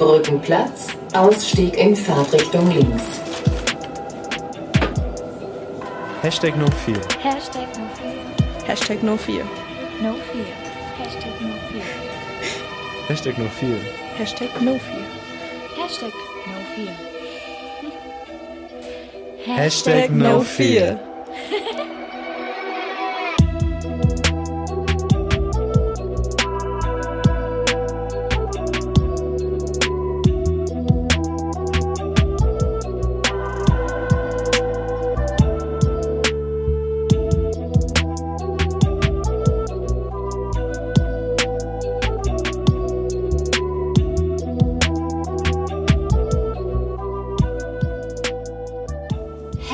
Brückenplatz, Ausstieg in Fahrtrichtung links. Hashtag No Fear. Hashtag no fear. Hashtag No Fear. No fear. Hashtag no fear. Hashtag No Fear. Hashtag No Fear. Hashtag no fear. Hashtag No Fear.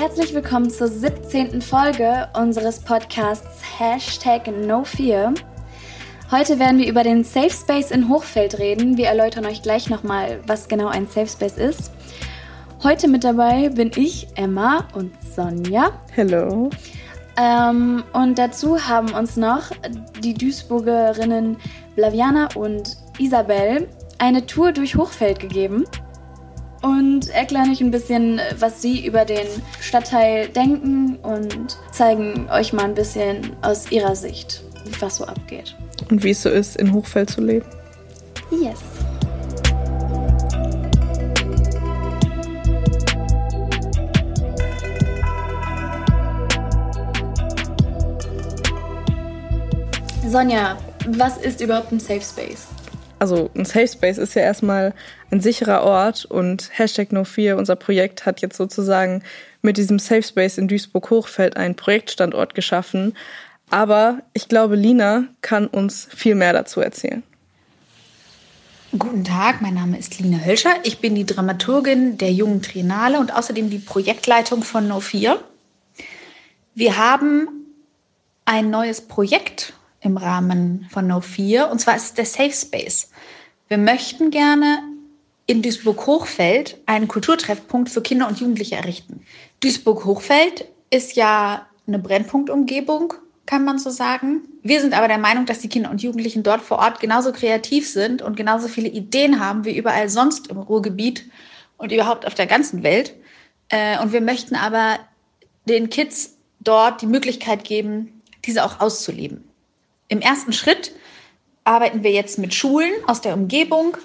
Herzlich willkommen zur 17. Folge unseres Podcasts Hashtag No Fear. Heute werden wir über den Safe Space in Hochfeld reden. Wir erläutern euch gleich nochmal, was genau ein Safe Space ist. Heute mit dabei bin ich, Emma und Sonja. Hello. Ähm, und dazu haben uns noch die Duisburgerinnen Blaviana und Isabel eine Tour durch Hochfeld gegeben und erklären euch ein bisschen, was sie über den Stadtteil denken und zeigen euch mal ein bisschen aus ihrer Sicht, was so abgeht. Und wie es so ist, in Hochfeld zu leben. Yes. Sonja, was ist überhaupt ein Safe Space? Also ein Safe Space ist ja erstmal ein sicherer Ort und Hashtag No4, unser Projekt, hat jetzt sozusagen mit diesem Safe Space in Duisburg-Hochfeld einen Projektstandort geschaffen. Aber ich glaube, Lina kann uns viel mehr dazu erzählen. Guten Tag, mein Name ist Lina Hölscher. Ich bin die Dramaturgin der Jungen Triennale und außerdem die Projektleitung von No4. Wir haben ein neues Projekt im Rahmen von No4 und zwar ist es der Safe Space. Wir möchten gerne in Duisburg-Hochfeld einen Kulturtreffpunkt für Kinder und Jugendliche errichten. Duisburg-Hochfeld ist ja eine Brennpunktumgebung, kann man so sagen. Wir sind aber der Meinung, dass die Kinder und Jugendlichen dort vor Ort genauso kreativ sind und genauso viele Ideen haben wie überall sonst im Ruhrgebiet und überhaupt auf der ganzen Welt. Äh, Und wir möchten aber den Kids dort die Möglichkeit geben, diese auch auszuleben. Im ersten Schritt arbeiten wir jetzt mit Schulen aus der Umgebung.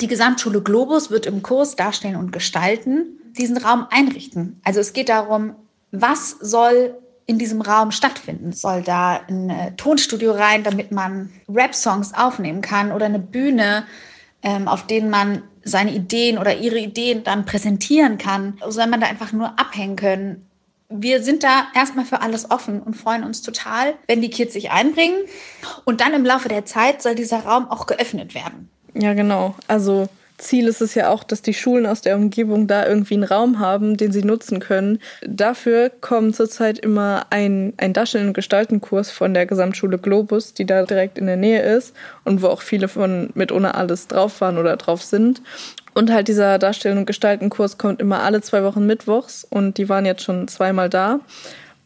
Die Gesamtschule Globus wird im Kurs Darstellen und Gestalten diesen Raum einrichten. Also es geht darum, was soll in diesem Raum stattfinden? Soll da ein äh, Tonstudio rein, damit man Rap-Songs aufnehmen kann oder eine Bühne, ähm, auf denen man seine Ideen oder ihre Ideen dann präsentieren kann? Soll man da einfach nur abhängen können? Wir sind da erstmal für alles offen und freuen uns total, wenn die Kids sich einbringen. Und dann im Laufe der Zeit soll dieser Raum auch geöffnet werden. Ja, genau. Also Ziel ist es ja auch, dass die Schulen aus der Umgebung da irgendwie einen Raum haben, den sie nutzen können. Dafür kommt zurzeit immer ein, ein Darstellen- und Gestaltenkurs von der Gesamtschule Globus, die da direkt in der Nähe ist und wo auch viele von mit ohne alles drauf waren oder drauf sind. Und halt dieser Darstellen- und Gestaltenkurs kommt immer alle zwei Wochen mittwochs und die waren jetzt schon zweimal da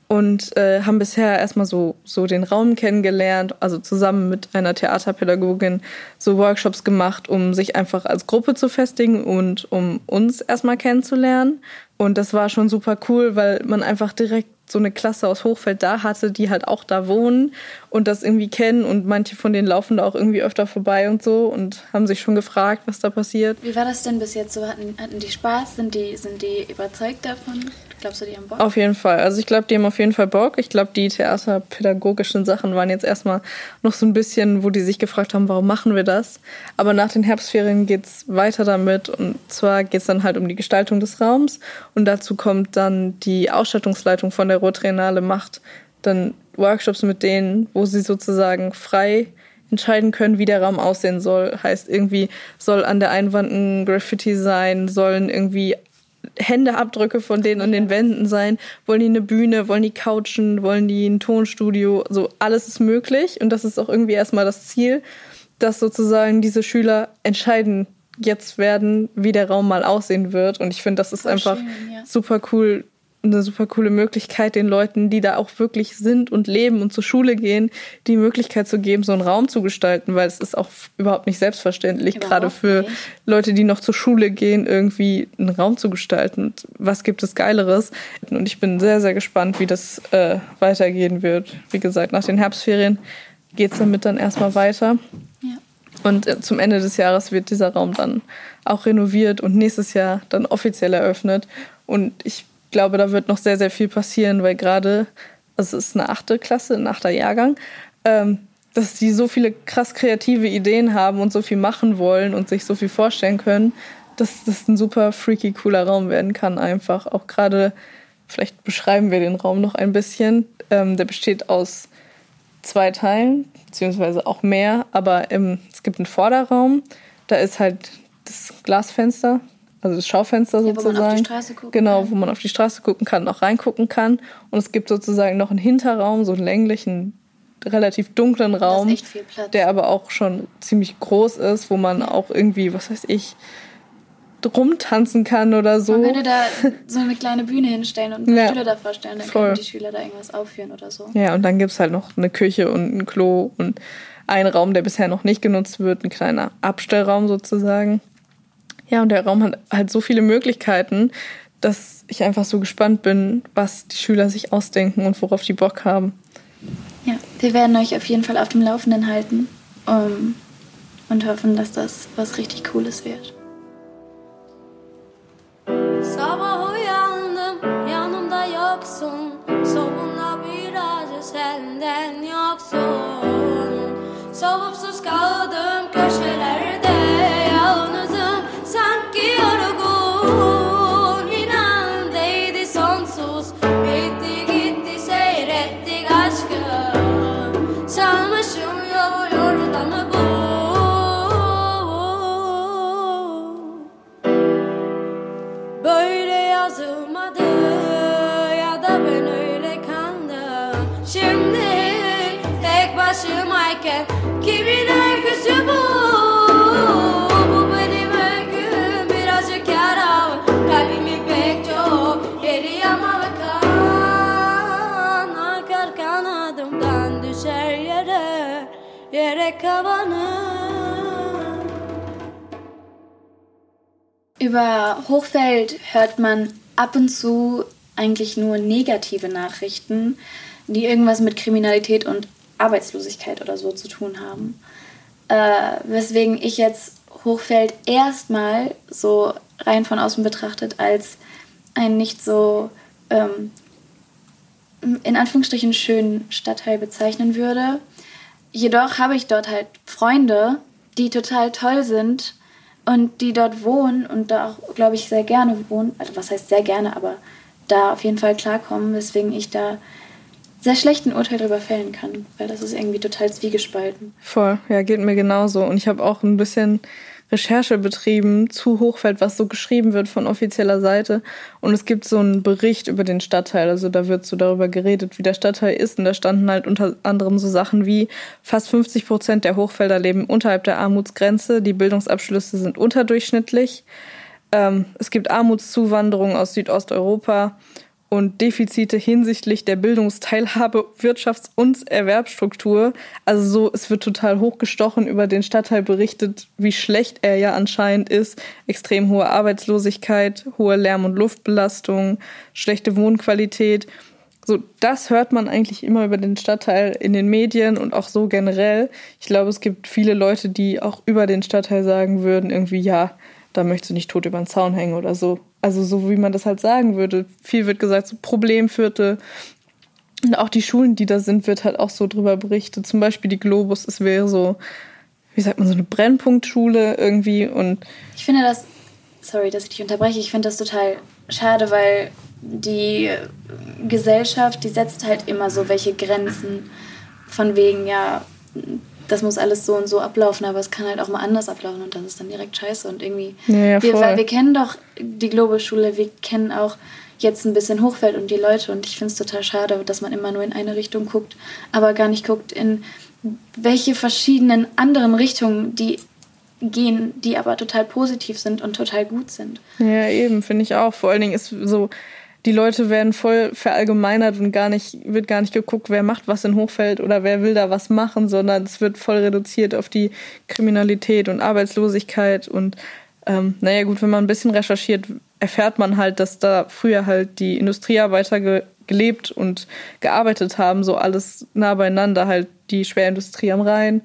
und äh, haben bisher erstmal so, so den Raum kennengelernt, also zusammen mit einer Theaterpädagogin so Workshops gemacht, um sich einfach als Gruppe zu festigen und um uns erstmal kennenzulernen. Und das war schon super cool, weil man einfach direkt so eine Klasse aus Hochfeld da hatte, die halt auch da wohnen und das irgendwie kennen und manche von denen laufen da auch irgendwie öfter vorbei und so und haben sich schon gefragt, was da passiert. Wie war das denn bis jetzt so? Hatten, hatten die Spaß? Sind die, sind die überzeugt davon? Glaubst du, die haben Bock? Auf jeden Fall. Also ich glaube, die haben auf jeden Fall Bock. Ich glaube, die theaterpädagogischen Sachen waren jetzt erstmal noch so ein bisschen, wo die sich gefragt haben, warum machen wir das? Aber nach den Herbstferien geht's weiter damit. Und zwar geht's dann halt um die Gestaltung des Raums. Und dazu kommt dann die Ausstattungsleitung von der Ruhrtriennale macht dann Workshops mit denen, wo sie sozusagen frei entscheiden können, wie der Raum aussehen soll. Heißt irgendwie, soll an der Einwand ein Graffiti sein, sollen irgendwie Händeabdrücke von denen an den Wänden sein. Wollen die eine Bühne, wollen die Couchen, wollen die ein Tonstudio? So alles ist möglich und das ist auch irgendwie erstmal das Ziel, dass sozusagen diese Schüler entscheiden jetzt werden, wie der Raum mal aussehen wird. Und ich finde, das ist Voll einfach schön, ja. super cool, eine super coole Möglichkeit, den Leuten, die da auch wirklich sind und leben und zur Schule gehen, die Möglichkeit zu geben, so einen Raum zu gestalten, weil es ist auch überhaupt nicht selbstverständlich, Überhaupt gerade für nicht. Leute, die noch zur Schule gehen, irgendwie einen Raum zu gestalten. Was gibt es Geileres? Und ich bin sehr, sehr gespannt, wie das äh, weitergehen wird. Wie gesagt, nach den Herbstferien geht es damit dann erstmal weiter. Ja. Und äh, zum Ende des Jahres wird dieser Raum dann auch renoviert und nächstes Jahr dann offiziell eröffnet. Und ich glaube, da wird noch sehr, sehr viel passieren, weil gerade, also es ist eine achte Klasse, ein achter Jahrgang, ähm, dass die so viele krass kreative Ideen haben und so viel machen wollen und sich so viel vorstellen können, dass das ein super freaky, cooler Raum werden kann einfach. Auch gerade, vielleicht beschreiben wir den Raum noch ein bisschen. Ähm, der besteht aus zwei Teilen, beziehungsweise auch mehr, aber ähm, es gibt einen Vorderraum, da ist halt das Glasfenster, also das Schaufenster Ja, wo man sozusagen. auf die Straße gucken genau, kann. wo man auf die Straße gucken kann, auch reingucken kann. Und es gibt sozusagen noch einen Hinterraum, so einen länglichen, relativ dunklen Da Raum, ist echt viel Platz. der aber auch schon ziemlich groß ist, wo man auch irgendwie, was weiß ich, rumtanzen kann oder so. Man könnte da so eine kleine Bühne hinstellen und Ja. Stühle davor stellen, dann Voll. können die Schüler da irgendwas aufführen oder so. Ja, und dann gibt's halt noch eine Küche und ein Klo und einen Raum, der bisher noch nicht genutzt wird, ein kleiner Abstellraum sozusagen. Ja, und der Raum hat halt so viele Möglichkeiten, dass ich einfach so gespannt bin, was die Schüler sich ausdenken und worauf die Bock haben. Ja, wir werden euch auf jeden Fall auf dem Laufenden halten um, und hoffen, dass das was richtig Cooles wird. Sabah uyandım yanımda yoksun Sovuna bir acı senden yoksun Soğupsuz Über Hochfeld hört man ab und zu eigentlich nur negative Nachrichten, die irgendwas mit Kriminalität und Arbeitslosigkeit oder so zu tun haben. Äh, weswegen ich jetzt Hochfeld erstmal so rein von außen betrachtet als einen nicht so ähm, in Anführungsstrichen schönen Stadtteil bezeichnen würde. Jedoch habe ich dort halt Freunde, die total toll sind und die dort wohnen und da auch, glaube ich, sehr gerne wohnen. Also was heißt sehr gerne, aber da auf jeden Fall klarkommen, weswegen ich da sehr schlechten Urteil drüber fällen kann, weil das ist irgendwie total zwiegespalten. Voll, ja, geht mir genauso. Und ich habe auch ein bisschen Recherche betrieben zu Hochfeld, was so geschrieben wird von offizieller Seite. Und es gibt so einen Bericht über den Stadtteil. Also da wird so darüber geredet, wie der Stadtteil ist. Und da standen halt unter anderem so Sachen wie fast 50 Prozent der Hochfelder leben unterhalb der Armutsgrenze. Die Bildungsabschlüsse sind unterdurchschnittlich. Ähm, es gibt Armutszuwanderung aus Südosteuropa und Defizite hinsichtlich der Bildungsteilhabe, Wirtschafts- und Erwerbsstruktur. Also so, es wird total hochgestochen über den Stadtteil berichtet, wie schlecht er ja anscheinend ist. Extrem hohe Arbeitslosigkeit, hohe Lärm- und Luftbelastung, schlechte Wohnqualität. So, das hört man eigentlich immer über den Stadtteil in den Medien und auch so generell. Ich glaube, es gibt viele Leute, die auch über den Stadtteil sagen würden, irgendwie, ja, da möchtest du nicht tot über den Zaun hängen oder so. Also so wie man das halt sagen würde. Viel wird gesagt, so Problemviertel. Und auch die Schulen, die da sind, wird halt auch so drüber berichtet. Zum Beispiel die Globus, es wäre so, wie sagt man, so eine Brennpunktschule irgendwie. Und Ich finde das, sorry, dass ich dich unterbreche, ich finde das total schade, weil die Gesellschaft, die setzt halt immer so welche Grenzen von wegen, ja, das muss alles so und so ablaufen, aber es kann halt auch mal anders ablaufen und das ist dann direkt scheiße und irgendwie. Ja, ja, wir, weil wir kennen doch die Globeschule, wir kennen auch jetzt ein bisschen Hochfeld und die Leute und ich finde es total schade, dass man immer nur in eine Richtung guckt, aber gar nicht guckt, in welche verschiedenen anderen Richtungen die gehen, die aber total positiv sind und total gut sind. Ja, eben, finde ich auch. Vor allen Dingen ist so die Leute werden voll verallgemeinert und gar nicht, wird gar nicht geguckt, wer macht was in Hochfeld oder wer will da was machen, sondern es wird voll reduziert auf die Kriminalität und Arbeitslosigkeit. Und ähm, naja, gut, wenn man ein bisschen recherchiert, erfährt man halt, dass da früher halt die Industriearbeiter ge gelebt und gearbeitet haben, so alles nah beieinander, halt die Schwerindustrie am Rhein.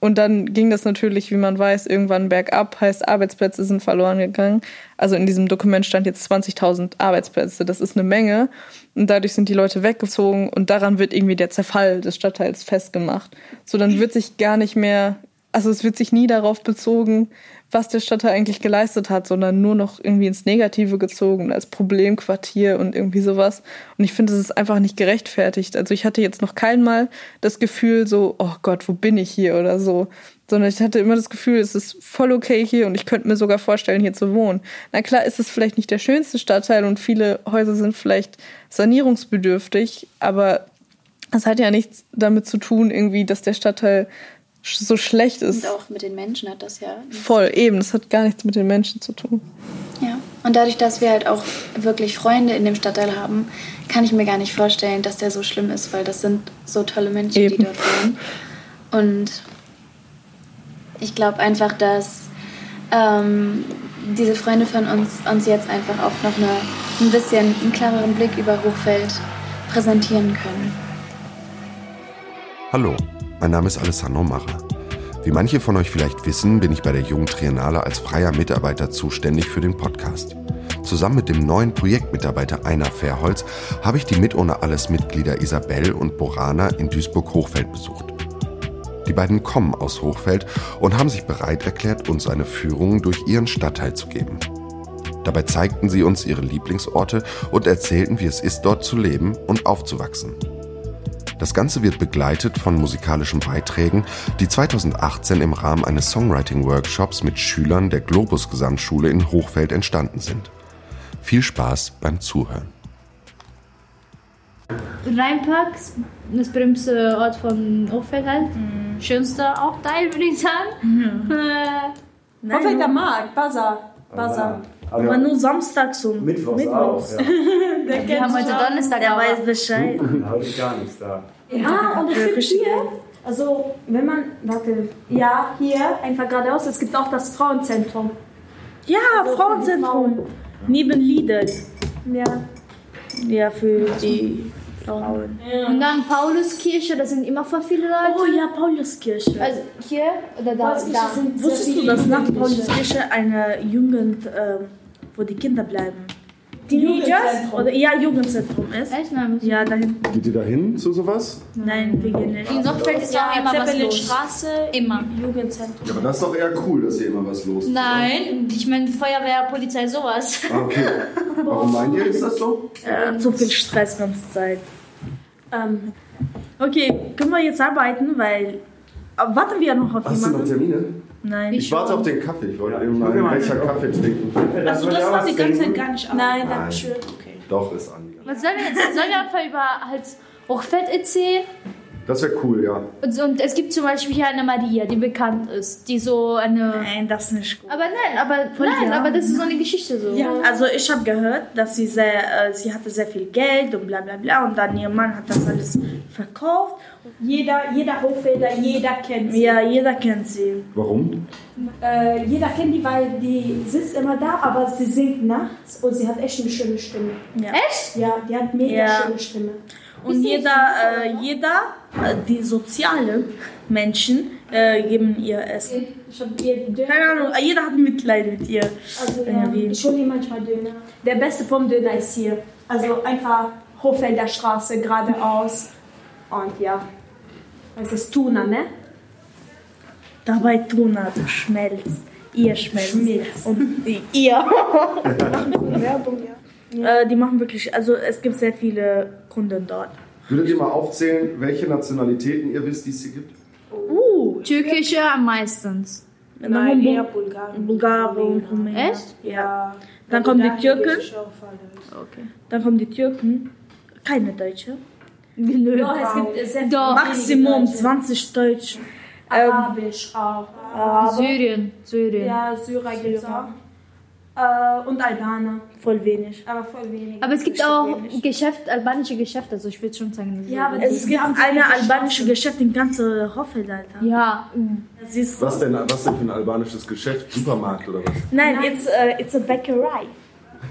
Und dann ging das natürlich, wie man weiß, irgendwann bergab, heißt Arbeitsplätze sind verloren gegangen. Also in diesem Dokument stand jetzt 20.000 Arbeitsplätze, das ist eine Menge. Und dadurch sind die Leute weggezogen und daran wird irgendwie der Zerfall des Stadtteils festgemacht. So, dann wird sich gar nicht mehr, also es wird sich nie darauf bezogen, was der Stadtteil eigentlich geleistet hat, sondern nur noch irgendwie ins Negative gezogen, als Problemquartier und irgendwie sowas. Und ich finde, es ist einfach nicht gerechtfertigt. Also ich hatte jetzt noch kein Mal das Gefühl so, oh Gott, wo bin ich hier oder so. Sondern ich hatte immer das Gefühl, es ist voll okay hier und ich könnte mir sogar vorstellen, hier zu wohnen. Na klar ist es vielleicht nicht der schönste Stadtteil und viele Häuser sind vielleicht sanierungsbedürftig, aber es hat ja nichts damit zu tun, irgendwie, dass der Stadtteil so schlecht ist. Und auch mit den Menschen hat das ja. Voll, eben. Das hat gar nichts mit den Menschen zu tun. Ja. Und dadurch, dass wir halt auch wirklich Freunde in dem Stadtteil haben, kann ich mir gar nicht vorstellen, dass der so schlimm ist, weil das sind so tolle Menschen, Eben. die dort wohnen. Und ich glaube einfach, dass ähm, diese Freunde von uns uns jetzt einfach auch noch eine, ein bisschen einen klareren Blick über Hochfeld präsentieren können. Hallo, mein Name ist Alessandro Macher. Wie manche von euch vielleicht wissen, bin ich bei der Jungen Triennale als freier Mitarbeiter zuständig für den Podcast. Zusammen mit dem neuen Projektmitarbeiter Einer Fairholz habe ich die mit ohne alles Mitglieder Isabel und Borana in Duisburg-Hochfeld besucht. Die beiden kommen aus Hochfeld und haben sich bereit erklärt, uns eine Führung durch ihren Stadtteil zu geben. Dabei zeigten sie uns ihre Lieblingsorte und erzählten, wie es ist, dort zu leben und aufzuwachsen. Das Ganze wird begleitet von musikalischen Beiträgen, die 2018 im Rahmen eines Songwriting-Workshops mit Schülern der Globus Gesamtschule in Hochfeld entstanden sind. Viel Spaß beim Zuhören. Rheinpark, das berühmteste Ort von Hochfeld halt. Schönster auch Teil, würde ich sagen. Äh, Hoffentlich der Markt, Bazar. Bazar. Aber nur samstags und Mittwochs, Mittwochs. auch. Ja. wir haben heute Donnerstag, Der aber weiß Bescheid. Heute gar nichts da. Ah, und es gibt hier, also wenn man, warte, ja, hier, einfach geradeaus, es gibt auch das Frauenzentrum. Ja, Frauenzentrum. Neben Lidl. Ja. Ja, für die Frauen. Und dann Pauluskirche, da sind immer voll viele Leute. Oh ja, Pauluskirche. Also hier oder da? Da. Wusstest du, dass nach. Pauluskirche eine Jugend, ähm, wo die Kinder bleiben? Teenagers? Jugendzentrum. Oder ja, Jugendzentrum ist? Echt? Nein, Ja, dahin. Geht ihr da hin zu sowas? Nein, wir gehen nicht. In Hochfeld ist auch immer was los. Zeppelin-Straße, Immer. Jugendzentrum. Ja, aber das ist doch eher cool, dass hier immer was los ist. Nein, ich meine Feuerwehr, Polizei, sowas. Ah, Okay. Warum meint ihr, ist das so? Äh, zu viel Stress ganze Zeit. Ähm, Okay, können wir jetzt arbeiten, weil. Aber warten wir noch auf Hast du noch jemanden? Termine? Nein. Ich warte auf den Kaffee. Ich wollte eben mal guck einen mal. Becher Kaffee trinken. also das ja was die ganze Zeit gar nicht an. Nein, danke schön. Okay. Doch, ist angegangen. Was sollen wir jetzt? Sollen wir einfach über halt Hochfeld erzählen? Das wäre cool, ja. Und, und es gibt zum Beispiel hier eine Maria, die bekannt ist, die so eine. Nein, das ist nicht gut. Aber nein, aber nein, ja. aber das ist so eine Geschichte so. Ja, also ich habe gehört, dass sie sehr, äh, sie hatte sehr viel Geld und bla bla bla und dann ihr Mann hat das alles verkauft. Jeder, jeder Hochfelder, jeder kennt sie. Ja, jeder kennt sie. Warum? Äh, jeder kennt die, weil die sitzt immer da, aber sie singt nachts und sie hat echt eine schöne Stimme. Ja. Echt? Ja, die hat mega Ja. schöne Stimme. Und jeder, äh, jeder, äh, die sozialen Menschen äh, geben ihr Essen. Keine Ahnung, äh, jeder hat Mitleid mit ihr. Also ja, ich hole manchmal Döner. Der beste Pommdöner ist hier. Also einfach Hochfelder Straße geradeaus. Und ja, das ist Tuna, ne? Dabei Tuna, du schmelzt. Ihr schmelzt. Schmilzt. Und ihr. Werbung, ja. Äh, die machen wirklich, also es gibt sehr viele Kunden dort. Würdet ihr mal aufzählen, welche Nationalitäten ihr wisst, die es hier gibt? Uh, Türkische am meisten. Nein, eher Bulgarien. Bulgarien, Rumänien. Echt? Ja. Dann kommen die Türken. Okay. Dann kommen die Türken. Keine Deutsche. Doch, es gibt sehr Doch. Maximum Deutsche. 20 Deutsche. Arabisch auch. Syrien, Syrien. Ja, Syrer gibt es auch. Äh, und Albaner. Voll wenig. Aber voll wenig. Aber es gibt auch Geschäft, albanische Geschäfte, also ich würde schon sagen. Ja, aber Es gibt eine albanische Geschäft in ganze Hoffeld, Alter. Ja. Du? Was denn, was denn für ein albanisches Geschäft? Supermarkt oder was? Nein, it's a, it's a Bäckerei.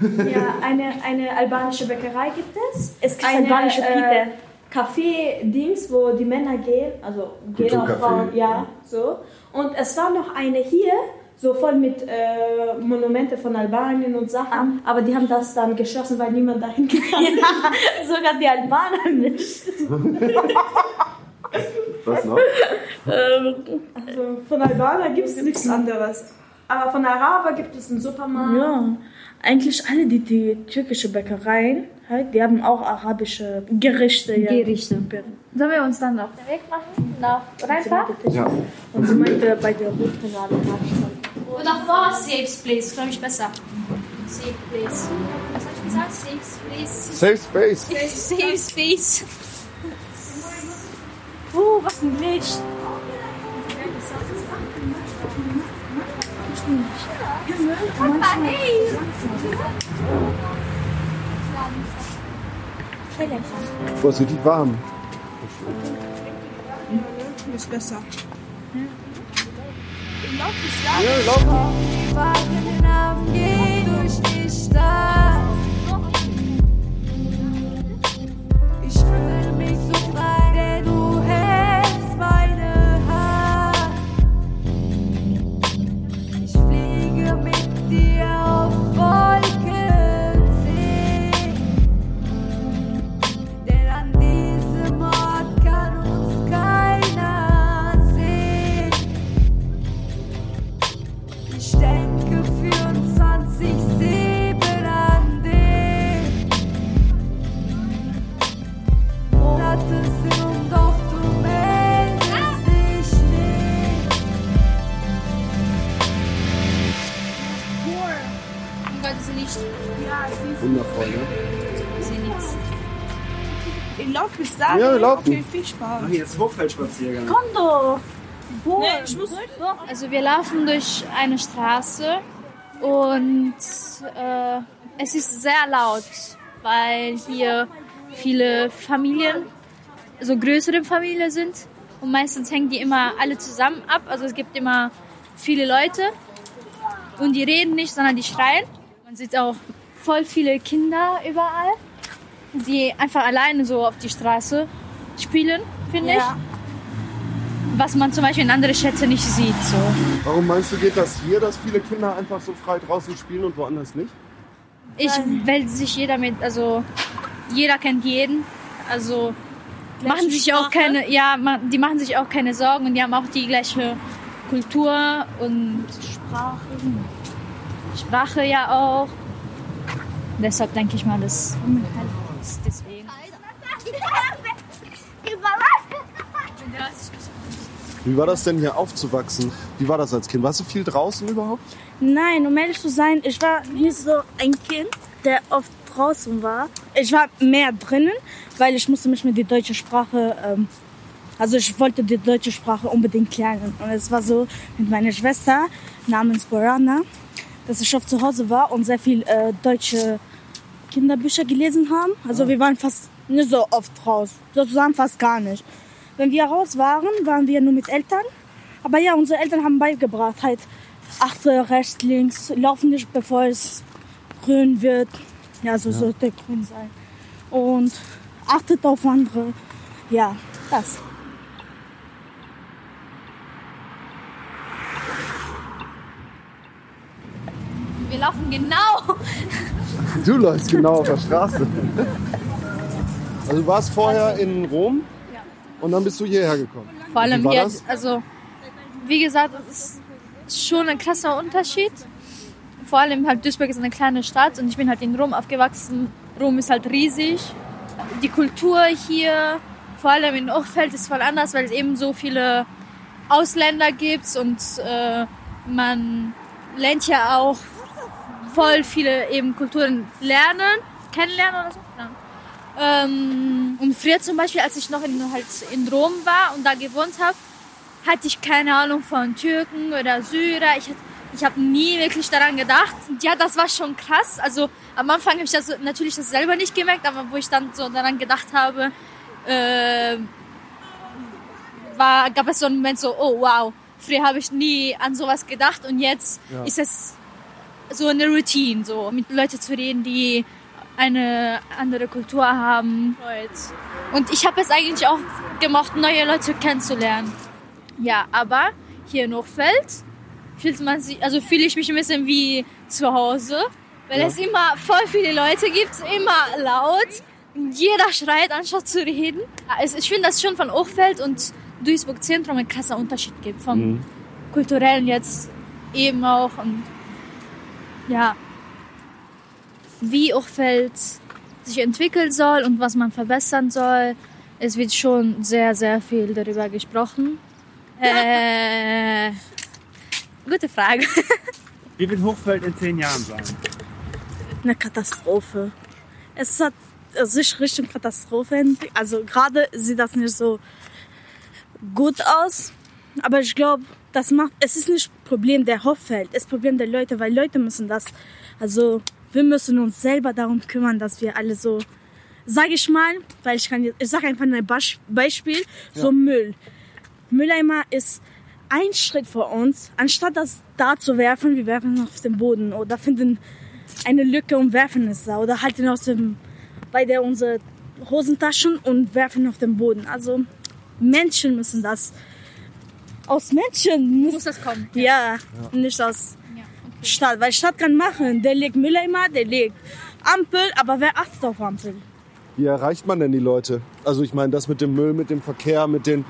Ja, eine, eine albanische Bäckerei gibt es. Es gibt eine, albanische äh, Café-Dings, wo die Männer gehen, also gehen auch Kulturcafé, Frauen, ja, ja. so. Und es war noch eine hier, so voll mit äh, Monumente von Albanien und Sachen, aber die haben das dann geschlossen, weil niemand dahin gegangen ist. Ja, sogar die Albaner nicht. Was noch? Ähm, Also von Albaner gibt es nichts anderes. Aber von Araber gibt es einen Supermarkt. Ja, eigentlich alle die, die türkische Bäckereien, halt, die haben auch arabische Gerichte. Ja. Gerichte. Sollen wir uns dann auf den Weg machen? Nach Rheinfahrt? Ja. Und sie meinte, bei der Rotrenale Und davor Safe Place, glaube ich besser. Safe Place. Was hab ich gesagt? Safe Place. Safe Space. Safe Space. Oh, was ein Licht. Boah, ist richtig warm. Ist besser. Ja, laufen. Wagennamen geht durch die Stadt. Da. Ja, wir laufen. Okay, viel Spaß. Machen jetzt Hochfeldspaziergang. Komm doch! Nee, ich muss Also wir laufen durch eine Straße und äh, es ist sehr laut, weil hier viele Familien, so größere Familien sind und meistens hängen die immer alle zusammen ab. Also es gibt immer viele Leute und die reden nicht, sondern die schreien. Man sieht auch voll viele Kinder überall, die einfach alleine so auf die Straße spielen, finde Ja. ich. Was man zum Beispiel in anderen Städten nicht sieht. So. Warum meinst du, geht das hier, dass viele Kinder einfach so frei draußen spielen und woanders nicht? Ich, weil sich jeder mit, also jeder kennt jeden. Also machen sich auch keine, ja, die machen sich auch keine Sorgen und die haben auch die gleiche Kultur und Sprache. Sprache ja auch. Deshalb denke ich mal, das ist deswegen. Wie war das denn hier aufzuwachsen? Wie war das als Kind? Warst du viel draußen überhaupt? Nein, um ehrlich zu sein, ich war nicht so ein Kind, der oft draußen war. Ich war mehr drinnen, weil ich musste mich mit der deutschen Sprache, ähm, also ich wollte die deutsche Sprache unbedingt lernen. Und es war so mit meiner Schwester namens Borana, dass ich oft zu Hause war und sehr viel äh, deutsche Kinderbücher gelesen haben. Also wir waren fast nicht so oft raus, sozusagen fast gar nicht. Wenn wir raus waren, waren wir nur mit Eltern. Aber ja, unsere Eltern haben beigebracht, halt achte rechts, links, laufen nicht, bevor es grün wird. Ja, so sollte grün sein. Und achtet auf andere. Ja, das. Wir laufen genau. Du läufst genau auf der Straße. Also du warst vorher in Rom und dann bist du hierher gekommen. Vor allem hier, das? also wie gesagt, es ist schon ein krasser Unterschied. Vor allem halt Duisburg ist eine kleine Stadt und ich bin halt in Rom aufgewachsen. Rom ist halt riesig. Die Kultur hier, vor allem in Ochfeld, ist voll anders, weil es eben so viele Ausländer gibt und äh, man lernt ja auch voll viele eben Kulturen lernen, kennenlernen oder so. Ja. Ähm, und früher zum Beispiel, als ich noch in, halt in Rom war und da gewohnt habe, hatte ich keine Ahnung von Türken oder Syrer. Ich ich habe nie wirklich daran gedacht. Ja, das war schon krass. Also am Anfang habe ich das natürlich das selber nicht gemerkt, aber wo ich dann so daran gedacht habe, äh, war, gab es so einen Moment so, oh wow, früher habe ich nie an sowas gedacht und jetzt Ja. ist es so eine Routine, so mit Leuten zu reden, die eine andere Kultur haben. Und ich habe es eigentlich auch gemocht, neue Leute kennenzulernen. Ja, aber hier in Hochfeld fühlt man sich, also fühle ich mich ein bisschen wie zu Hause, weil Ja. es immer voll viele Leute gibt, immer laut. Jeder schreit, anstatt zu reden. Also ich finde, dass schon von Hochfeld und Duisburg Zentrum ein krasser Unterschied gibt. Vom Mhm. kulturellen jetzt eben auch. Und ja, wie Hochfeld sich entwickeln soll und was man verbessern soll. Es wird schon sehr, sehr viel darüber gesprochen. Äh, gute Frage. Wie wird Hochfeld in zehn Jahren sein? eine Katastrophe. Es hat sich Richtung Katastrophe entwickelt. Also gerade sieht das nicht so gut aus. Aber ich glaube, das macht, es ist nicht Problem der Hoffeld, es ist Problem der Leute, weil Leute müssen das, also wir müssen uns selber darum kümmern, dass wir alle so, sage ich mal, weil ich kann, jetzt- ich sage einfach ein Beispiel, so Müll. Mülleimer ist ein Schritt vor uns, anstatt das da zu werfen, wir werfen es auf den Boden oder finden eine Lücke und werfen es da oder halten aus dem bei der unsere Hosentaschen und werfen auf den Boden. Also Menschen müssen das aus Menschen muss, das kommen. Ja, nicht aus Stadt, weil Stadt kann machen, der legt Mülleimer, der legt Ampel, aber wer achtet auf Ampel? Wie erreicht man denn die Leute? Also ich meine, das mit dem Müll, mit dem Verkehr, mit den,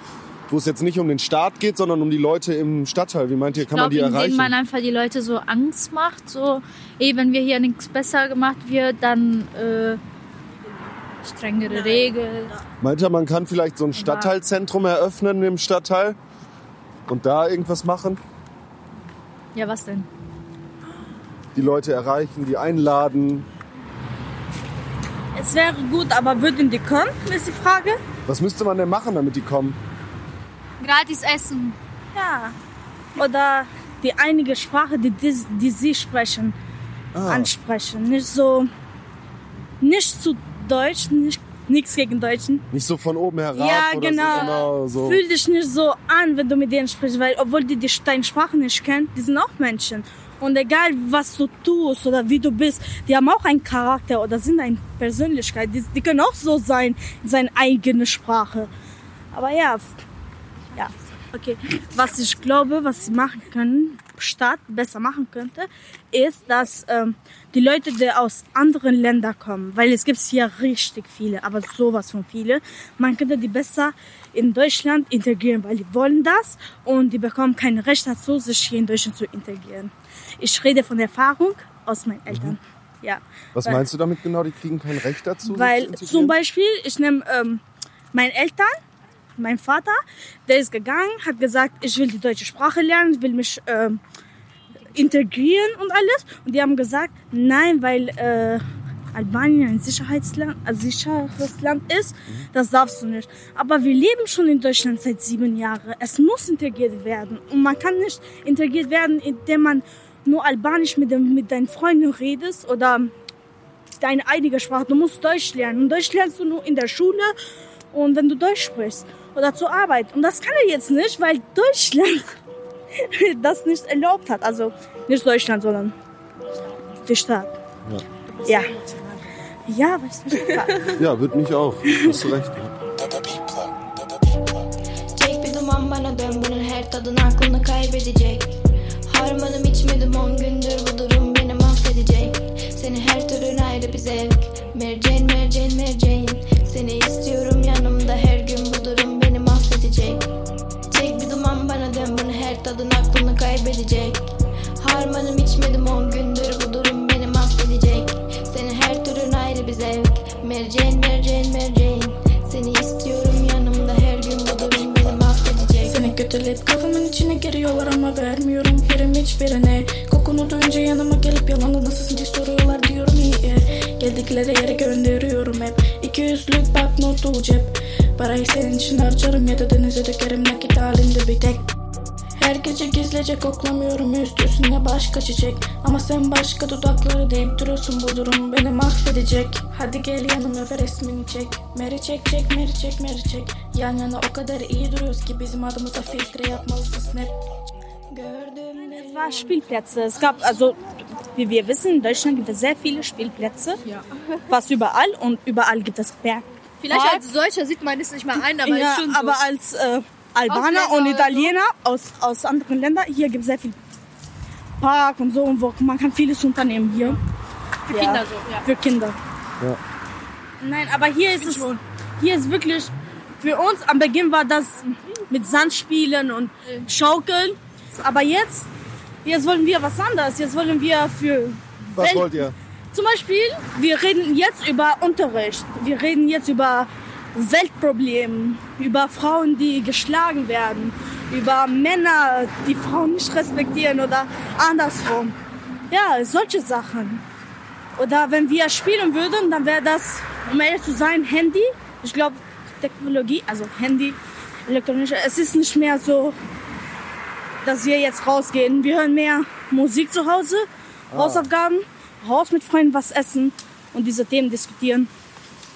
wo es jetzt nicht um den Staat geht, sondern um die Leute im Stadtteil. Wie meint ihr, kann man glaube, die indem erreichen? man einfach die Leute so Angst macht, so, ey, wenn wir hier nichts besser gemacht wird, dann äh, strengere Regeln. Meint ihr, man kann vielleicht so ein Stadtteilzentrum eröffnen im Stadtteil und da irgendwas machen? Ja, was denn? Die Leute erreichen, die einladen. Es wäre gut, aber würden die kommen, ist die Frage. Was müsste man denn machen, damit die kommen? Gratis essen. Ja. Oder die einige Sprache, die, die, die sie sprechen, Ah. ansprechen. Nicht so, nicht zu Deutsch, nicht, nichts gegen Deutschen. Nicht so von oben herab ja, oder genau. so. So. Fühl dich nicht so an, wenn du mit denen sprichst, weil obwohl die, die deine Sprache nicht kennen, die sind auch Menschen. Und egal, was du tust oder wie du bist, die haben auch einen Charakter oder sind eine Persönlichkeit. Die, die können auch so sein in seiner eigenen Sprache. Aber ja, ja, okay. Was ich glaube, was sie machen können, Stadt besser machen könnte, ist, dass ähm, die Leute, die aus anderen Ländern kommen, weil es gibt hier richtig viele, aber sowas von viele, man könnte die besser in Deutschland integrieren, weil die wollen das und die bekommen kein Recht dazu, sich hier in Deutschland zu integrieren. Ich rede von Erfahrung aus meinen Eltern. Ja. Was Weil- meinst du damit genau? Die kriegen kein Recht dazu? sich zu weil zum Beispiel, ich nehme ähm, meine Eltern, mein Vater, der ist gegangen, hat gesagt, ich will die deutsche Sprache lernen, will mich ähm, integrieren und alles. Und die haben gesagt, nein, weil äh, Albanien ein Sicherheitsland, ein sicheres Land ist, das darfst du nicht. Aber wir leben schon in Deutschland seit sieben Jahren. Es muss integriert werden. Und man kann nicht integriert werden, indem man nur Albanisch mit, dem, mit deinen Freunden redest oder deine eigene Sprache. Du musst Deutsch lernen. Und Deutsch lernst du nur in der Schule und wenn du Deutsch sprichst oder zur Arbeit. Und das kann er jetzt nicht, weil Deutschland das nicht erlaubt hat. Also nicht Deutschland, sondern die Stadt. Ja. Ja, weißt du. Ja, wird mich auch. Hast du recht. Çek bir duman bana dön bunun her tadını aklını kaybedecek Harmanım içmedim on gündür bu durum beni mahvedecek Seni her türün ayrı bir zevk Merceğin merceğin merceğin Seni istiyorum yanımda her kaybedecek Harmanım içmedim on gündür bu durum beni mahvedecek Seni her türün ayrı bir zevk. Merceğin merceğin merceğin. Seni istiyorum yanımda her gün bu durum beni mahvedecek Seni kötüleyip kafamın içine giriyorlar ama vermiyorum prim hiçbirine. Kokunu duyunca yanıma gelip yalanı nasılsın diye soruyorlar diyorum iyi Geldikleri yere gönderiyorum hep. İki yüzlük bak notu cep. Parayı senin için harcarım ya da denize dökerim nakit halinde bir tek Her gece gizlice koklamıyorum üst üstüne başka çiçek Ama sen başka dudakları deyip duruyorsun bu durum beni mahvedecek Hadi gel yanıma ve resmini çek Meri çek çek meri çek meri çek Yan yana o kadar iyi duruyoruz ki bizim adımıza filtre yapmalısın snap Gördüm Es war Spielplätze. Es gab, also, wie wir wissen, in Deutschland gibt es sehr viele Spielplätze. Fast überall. Und überall gibt es Berg. Vielleicht als solcher sieht man es nicht mal ein, aber ja, ist schon so. aber als äh, Albaner Ausländer und oder Italiener aus, aus anderen Ländern, hier gibt es sehr viel Park und so, und wo man kann vieles unternehmen hier. Für Kinder so, ja. Für Kinder. Ja. Nein, aber hier ist es, hier ist wirklich, für uns am Beginn war das mit Sandspielen und Schaukeln. Aber jetzt, jetzt wollen wir was anderes. Jetzt wollen wir für Was Welt- wollt ihr? Zum Beispiel, wir reden jetzt über Unterricht. Wir reden jetzt über Weltprobleme, über Frauen, die geschlagen werden, über Männer, die Frauen nicht respektieren oder andersrum. Ja, solche Sachen. Oder wenn wir spielen würden, dann wäre das, um ehrlich zu sein, Handy. Ich glaube, Technologie, also Handy, elektronische, es ist nicht mehr so, dass wir jetzt rausgehen. Wir hören mehr Musik zu Hause, Ah. Hausaufgaben, raus mit Freunden was essen und diese Themen diskutieren.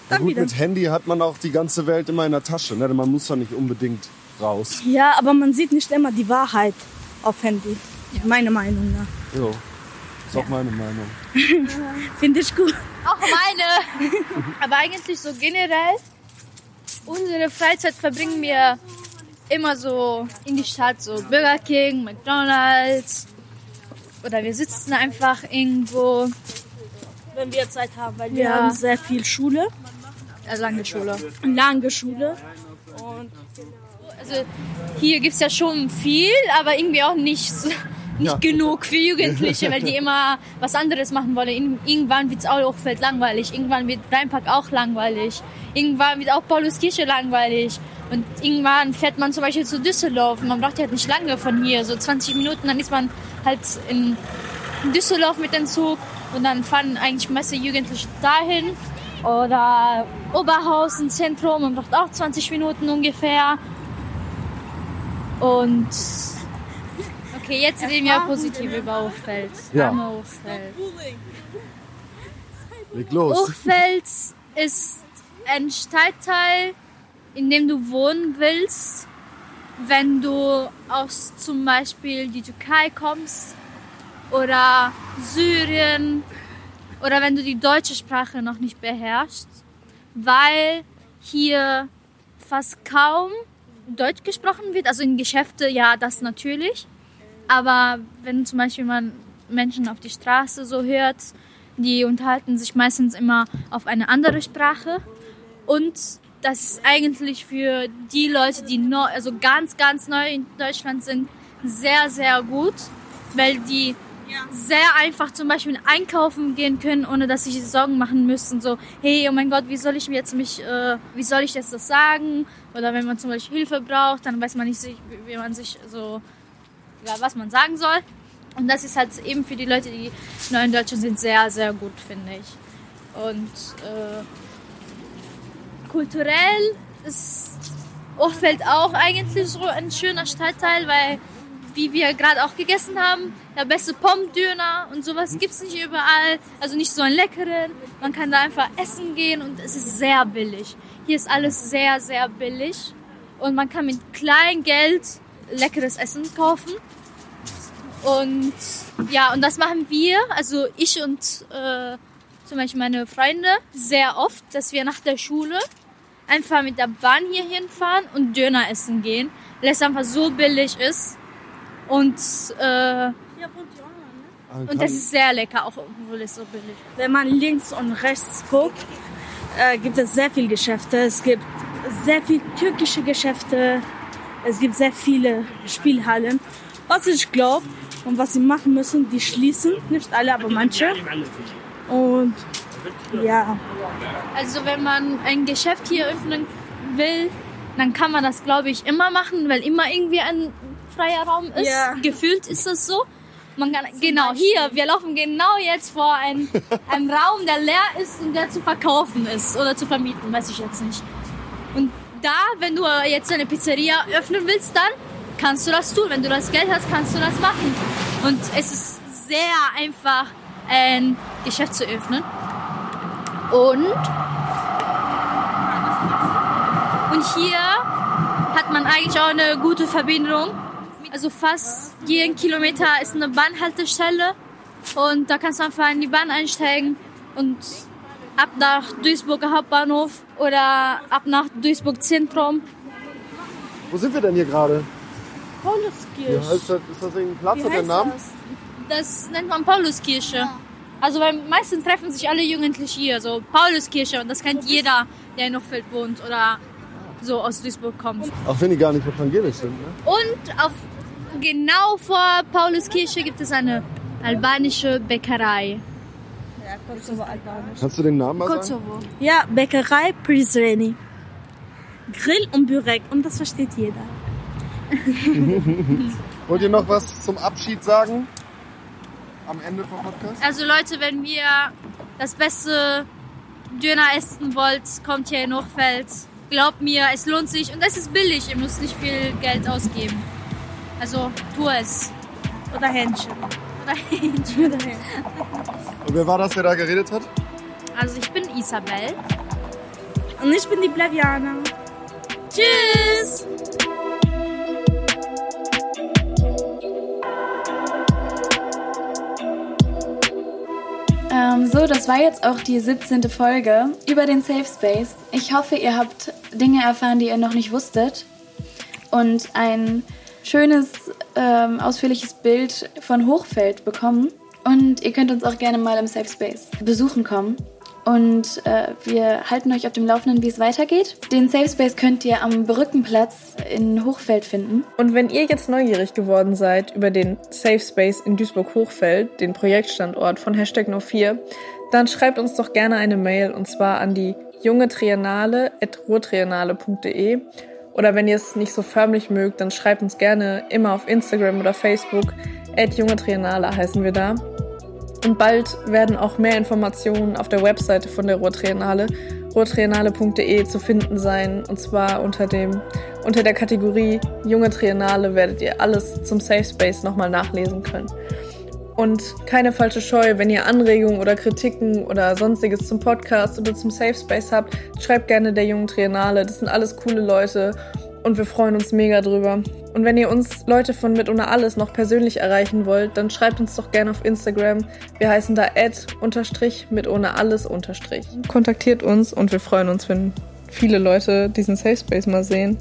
Dann gut, wieder. mit Handy hat man auch die ganze Welt immer in der Tasche. Ne? Man muss doch nicht unbedingt raus. Ja, aber man sieht nicht immer die Wahrheit auf Handy. Meine Meinung nach. Jo. Ist auch meine Meinung. Finde ich gut. Auch meine. Aber eigentlich so generell, unsere Freizeit verbringen wir immer so in die Stadt, so Burger King, McDonalds. Oder wir sitzen einfach irgendwo. Wenn wir Zeit haben, weil wir Ja. haben sehr viel Schule. Also lange Schule. Lange Schule. Und Also hier gibt es ja schon viel, aber irgendwie auch nicht, nicht Ja. genug für Jugendliche, weil die immer was anderes machen wollen. Ir- Irgendwann wird es auch Hochfeld langweilig, irgendwann wird Rheinpark auch langweilig, irgendwann wird auch Pauluskirche langweilig. Und irgendwann fährt man zum Beispiel zu Düsseldorf. Man braucht ja halt nicht lange von hier, so 20 Minuten, dann ist man halt in Düsseldorf mit dem Zug und dann fahren eigentlich meiste Jugendliche dahin. Oder Oberhausen Zentrum, man braucht auch 20 Minuten ungefähr. Und okay, jetzt reden wir positiv über Hochfeld. Ja. Arme Hochfeld. Leg los. Hochfeld ist ein Stadtteil, in dem du wohnen willst, wenn du aus zum Beispiel die Türkei kommst oder Syrien oder wenn du die deutsche Sprache noch nicht beherrschst, weil hier fast kaum Deutsch gesprochen wird. Also in Geschäfte ja, das natürlich. Aber wenn zum Beispiel man Menschen auf die Straße so hört, die unterhalten sich meistens immer auf eine andere Sprache. Und das ist eigentlich für die Leute, die neu, also ganz, ganz neu in Deutschland sind, sehr, sehr gut, weil die sehr einfach zum Beispiel einkaufen gehen können, ohne dass sie Sorgen machen müssen. So, hey, oh mein Gott, wie soll ich jetzt mich, äh, wie soll ich jetzt das sagen? Oder wenn man zum Beispiel Hilfe braucht, dann weiß man nicht, wie man sich so, ja, was man sagen soll. Und das ist halt eben für die Leute, die neu in Deutschland sind, sehr, sehr gut, finde ich. Und äh, kulturell ist Hochfeld auch eigentlich so ein schöner Stadtteil, weil, wie wir gerade auch gegessen haben, der beste Pommdöner und sowas gibt es nicht überall. Also nicht so einen leckeren. Man kann da einfach essen gehen und es ist sehr billig. Hier ist alles sehr, sehr billig. Und man kann mit kleinem Geld leckeres Essen kaufen. Und ja, und das machen wir, also ich und äh, zum Beispiel meine Freunde, sehr oft, dass wir nach der Schule einfach mit der Bahn hier hinfahren und Döner essen gehen, weil es einfach so billig ist. Und, äh, und das ist sehr lecker, auch obwohl es so billig ist. Wenn man links und rechts guckt, äh, gibt es sehr viele Geschäfte. Es gibt sehr viele türkische Geschäfte. Es gibt sehr viele Spielhallen. Was ich glaube und was sie machen müssen, die schließen. Nicht alle, aber manche. Und ja. Also wenn man ein Geschäft hier öffnen will, dann kann man das, glaube ich, immer machen, weil immer irgendwie ein freier Raum ist. Ja. Gefühlt ist das so. Man kann, genau, hier, wir laufen genau jetzt vor einem, einem Raum, der leer ist und der zu verkaufen ist oder zu vermieten, weiß ich jetzt nicht. Und da, wenn du jetzt eine Pizzeria öffnen willst, dann kannst du das tun. Wenn du das Geld hast, kannst du das machen. Und es ist sehr einfach, ein Geschäft zu öffnen. Und, und hier hat man eigentlich auch eine gute Verbindung. Also fast jeden Kilometer ist eine Bahnhaltestelle und da kannst du einfach in die Bahn einsteigen und ab nach Duisburger Hauptbahnhof oder ab nach Duisburg Zentrum. Wo sind wir denn hier gerade? Pauluskirche. Ja, ist, das, ist das irgendein Platz? Hat der einen Namen? Das nennt man Pauluskirche. Also weil meistens treffen sich alle Jugendliche hier, so Pauluskirche und das kennt jeder, der in Hochfeld wohnt oder so aus Duisburg kommt. Auch wenn die gar nicht evangelisch sind, ne? Und auf, genau vor Pauluskirche gibt es eine albanische Bäckerei. Ja, Kosovo albanisch. Kannst du den Namen mal sagen? Kosovo. Ja, Bäckerei Prizreni. Grill und Börek und das versteht jeder. Wollt ihr noch was zum Abschied sagen? Am Ende vom Podcast? Also Leute, wenn ihr das beste Döner essen wollt, kommt hier in Hochfeld. Glaubt mir, es lohnt sich und es ist billig. Ihr müsst nicht viel Geld ausgeben. Also tu es. Oder Hähnchen. Oder Hähnchen. Oder Hähnchen. Und wer war das, der da geredet hat? Also ich bin Isabel. Und ich bin die Blaviana. Tschüss! Ähm, so, das war jetzt auch die 17. Folge über den Safe Space. Ich hoffe, ihr habt Dinge erfahren, die ihr noch nicht wusstet. Und ein schönes, ähm, ausführliches Bild von Hochfeld bekommen. Und ihr könnt uns auch gerne mal im Safe Space besuchen kommen. Und äh, wir halten euch auf dem Laufenden, wie es weitergeht. Den Safe Space könnt ihr am Brückenplatz in Hochfeld finden. Und wenn ihr jetzt neugierig geworden seid über den Safe Space in Duisburg-Hochfeld, den Projektstandort von Hashtag No4, dann schreibt uns doch gerne eine Mail und zwar an die junge Triennale.ruhrtriennale.de oder wenn ihr es nicht so förmlich mögt, dann schreibt uns gerne immer auf Instagram oder Facebook. Junge Triennale heißen wir da. Und bald werden auch mehr Informationen auf der Webseite von der Ruhrtriennale, ruhrtriennale.de zu finden sein. Und zwar unter dem, unter der Kategorie Junge Triennale werdet ihr alles zum Safe Space nochmal nachlesen können. Und keine falsche Scheu, wenn ihr Anregungen oder Kritiken oder sonstiges zum Podcast oder zum Safe Space habt, schreibt gerne der Jungen Triennale. Das sind alles coole Leute und wir freuen uns mega drüber. Und wenn ihr uns Leute von Mit ohne alles noch persönlich erreichen wollt, dann schreibt uns doch gerne auf Instagram. Wir heißen da ad unterstrich mit ohne alles unterstrich. Kontaktiert uns und wir freuen uns, wenn viele Leute diesen Safe Space mal sehen.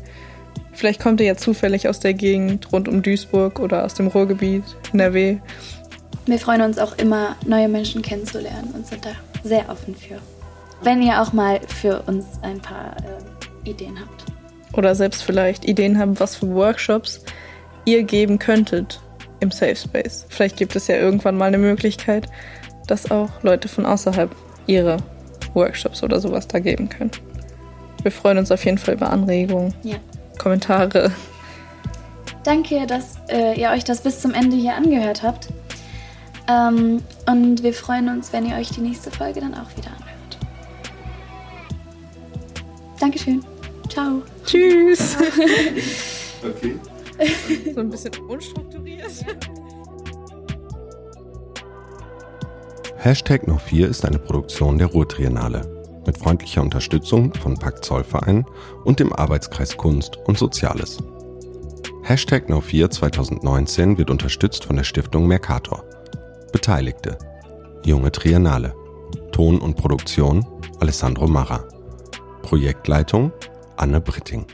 Vielleicht kommt ihr ja zufällig aus der Gegend rund um Duisburg oder aus dem Ruhrgebiet, NRW. Wir freuen uns auch immer, neue Menschen kennenzulernen und sind da sehr offen für. Wenn ihr auch mal für uns ein paar äh, Ideen habt. Oder selbst vielleicht Ideen habt, was für Workshops ihr geben könntet im Safe Space. Vielleicht gibt es ja irgendwann mal eine Möglichkeit, dass auch Leute von außerhalb ihre Workshops oder sowas da geben können. Wir freuen uns auf jeden Fall über Anregungen, Ja. Kommentare. Danke, dass äh, ihr euch das bis zum Ende hier angehört habt. Ähm, und wir freuen uns, wenn ihr euch die nächste Folge dann auch wieder anhört. Dankeschön. Ciao. Tschüss. Okay. so ein bisschen unstrukturiert. Hashtag No4 ist eine Produktion der Ruhrtriennale mit freundlicher Unterstützung von Pakt Zollverein und dem Arbeitskreis Kunst und Soziales. Hashtag No4 2019 wird unterstützt von der Stiftung Mercator. Beteiligte Junge Triennale. Ton und Produktion Alessandro Marra. Projektleitung Anne Britting.